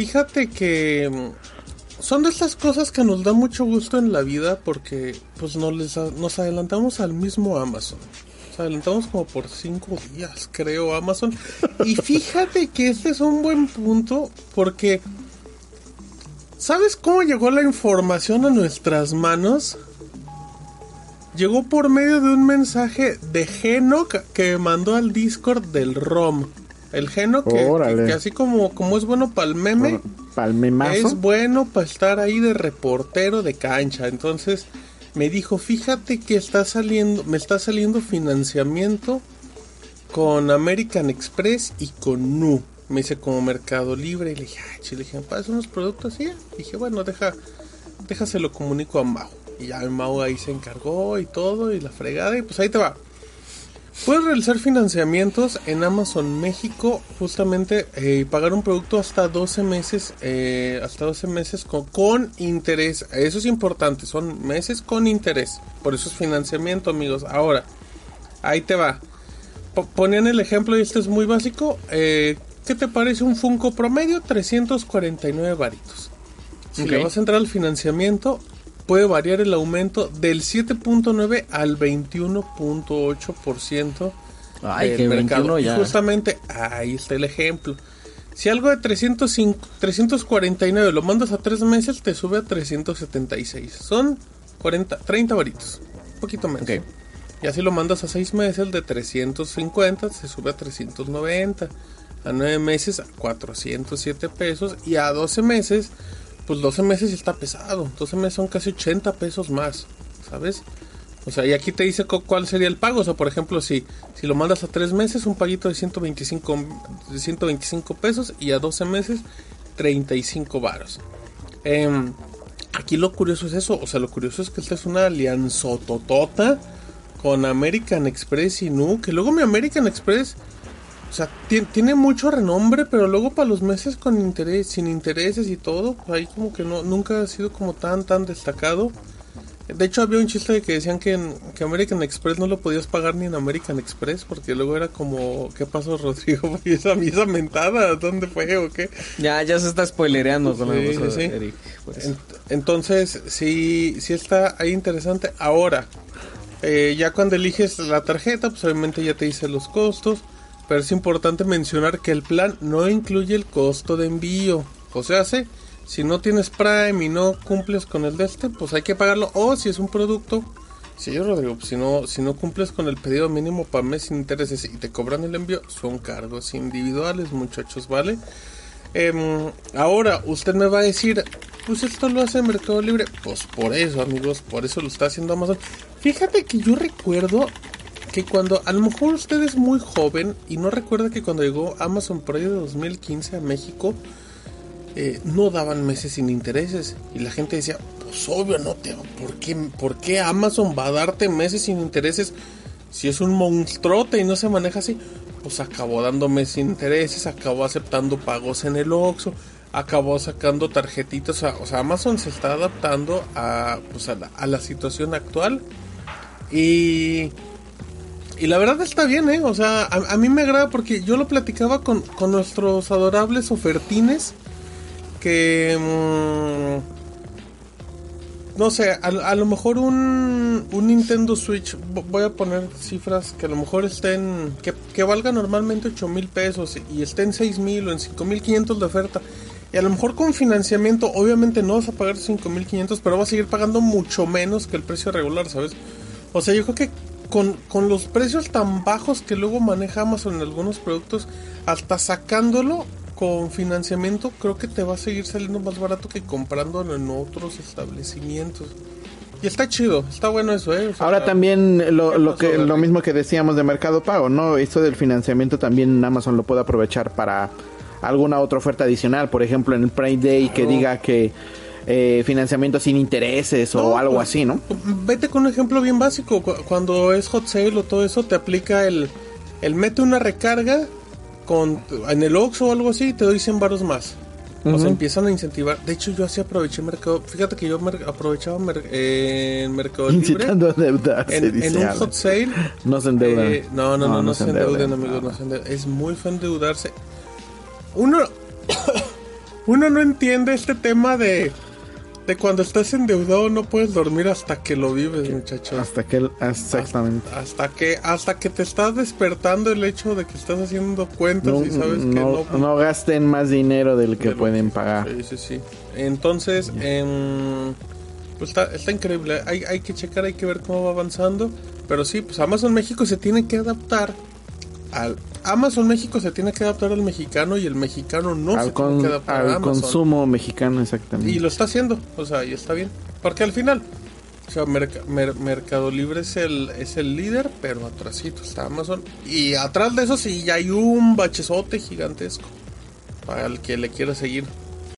fíjate que mm, son de estas cosas que nos da mucho gusto en la vida porque pues nos, les a- nos adelantamos al mismo Amazon. Nos adelantamos como por cinco días, creo, Amazon. Y fíjate que este es un buen punto porque... ¿Sabes cómo llegó la información a nuestras manos? Llegó por medio de un mensaje de Geno que mandó al Discord del ROM. El Geno que, que- Órale. que así como, como es bueno para el meme, Palmemazo. es bueno para estar ahí de reportero de cancha. Entonces me dijo, fíjate que está saliendo, me está saliendo financiamiento con American Express y con Nu. Me dice como Mercado Libre. Y le dije, ay, chile, le dije, ¿para unos productos? Y ya. Dije, bueno, deja, déjaselo comunico a Mau. Y ya Mau ahí se encargó y todo, y la fregada, y pues ahí te va. Puedes realizar financiamientos en Amazon México, justamente eh, y pagar un producto hasta 12 meses, eh, hasta 12 meses con, con interés. Eso es importante, son meses con interés. Por eso es financiamiento, amigos. Ahora, ahí te va. Po- ponían el ejemplo y este es muy básico. eh, ¿Qué te parece un Funko promedio? 349 varitos. Si le Ok. vas a entrar al financiamiento, puede variar el aumento del 7.9 al 21.8% Ay, del que mercado. 21 Y justamente ahí está el ejemplo. Si algo de 305, 349 lo mandas a 3 meses, te sube a 376. Son 40, 30 varitos. Un poquito menos. Y así lo mandas a 6 meses, de 350 se sube a 390. A 9 meses a 407 pesos. Y a 12 meses, pues 12 meses está pesado. 12 meses son casi 80 pesos más. ¿Sabes? O sea, y aquí te dice cu- cuál sería el pago. O sea, por ejemplo, si, si lo mandas a 3 meses, un paguito de 125, de 125 pesos. Y a 12 meses, 35 varos. Em, aquí lo curioso es eso. O sea, lo curioso es que esta es una alianzototota con American Express y Nu. Que luego mi American Express, sea, ti- tiene mucho renombre, pero luego para los meses con interés, sin intereses y todo, pues ahí como que no, nunca ha sido como tan, tan destacado. De hecho, había un chiste de que decían que, en, que American Express no lo podías pagar ni en American Express, porque luego era como, ¿qué pasó, Rodrigo? ¿Y esa, y esa mentada? ¿Dónde fue o qué? Ya, ya se está spoilereando con Sí, la cosa sí, Eric. Ent- Entonces, sí, sí está ahí interesante. Ahora, eh, ya cuando eliges la tarjeta, pues obviamente ya te dice los costos. Pero es importante mencionar que el plan no incluye el costo de envío. O sea, se- si no tienes Prime y no cumples con el de este, pues hay que pagarlo. O si es un producto, si yo Rodrigo, pues si no, si no cumples con el pedido mínimo para mes sin intereses y te cobran el envío, son cargos individuales, muchachos, ¿vale? Em, ahora, usted me va a decir, pues esto lo hace Mercado Libre. Pues por eso, amigos, por eso lo está haciendo Amazon. Fíjate que yo recuerdo que cuando, a lo mejor usted es muy joven y no recuerda que cuando llegó Amazon ahí de 2015 a México, eh, no daban meses sin intereses. Y la gente decía, pues obvio, no te, ¿por qué, ¿por qué Amazon va a darte meses sin intereses? Si es un monstruote y no se maneja así, pues acabó dándome sin intereses, acabó aceptando pagos en el Oxxo, acabó sacando tarjetitas, o sea, Amazon se está adaptando a, pues a, la, a la situación actual y, y la verdad está bien, ¿eh? O sea, a, mí me agrada porque yo lo platicaba con, con nuestros adorables ofertines que... mm, no sé, a, a lo mejor un, un Nintendo Switch, vo- voy a poner cifras que a lo mejor estén, que, que valga normalmente 8 mil pesos y estén 6 mil o en 5 mil 500 de oferta. Y a lo mejor con financiamiento, obviamente no vas a pagar 5 mil 500, pero vas a seguir pagando mucho menos que el precio regular, ¿sabes? O sea, yo creo que con, con los precios tan bajos que luego maneja Amazon en algunos productos, hasta sacándolo con financiamiento, creo que te va a seguir saliendo más barato que comprándolo en otros establecimientos. Y está chido, está bueno eso, ¿eh? O sea, Ahora también lo, ¿qué lo que lo mismo que decíamos de Mercado Pago, ¿no? Esto del financiamiento también Amazon lo puede aprovechar para alguna otra oferta adicional, por ejemplo en el Prime Day que diga que eh, financiamiento sin intereses o algo pues, así, ¿no? Vete con un ejemplo bien básico. Cu- Cuando es hot sale o todo eso, te aplica el, el mete una recarga con en el Oxxo o algo así y te doy 100 baros más. O sea, empiezan a incentivar. De hecho, yo así aproveché mercado. Fíjate que yo mer- aprovechaba mer- eh, en Mercado Libre. Incitando a endeudarse, En, un hot sale. No se endeudan. eh, no, no, no, no, se endeuden, endeudan. amigos. no se endeuden. Es muy feo endeudarse. Uno. uno no entiende este tema de de cuando estás endeudado no puedes dormir hasta que lo vives, muchachos. Hasta que exactamente. Hasta, que hasta que te estás despertando el hecho de que estás haciendo cuentas y sabes que no, no, gasten más dinero del que pueden pagar. Sí, sí, sí. Entonces, em, pues está, está increíble. Hay, hay que checar, hay que ver cómo va avanzando. Pero sí, pues Amazon México se tiene que adaptar al Amazon México se tiene que adaptar al mexicano y el mexicano no se tiene que adaptar al consumo mexicano exactamente. Y lo está haciendo, o sea, y está bien, porque al final o sea, Mercado Libre es el es el líder, pero atrásito está Amazon y atrás de eso sí ya hay un bachezote gigantesco para el que le quiera seguir.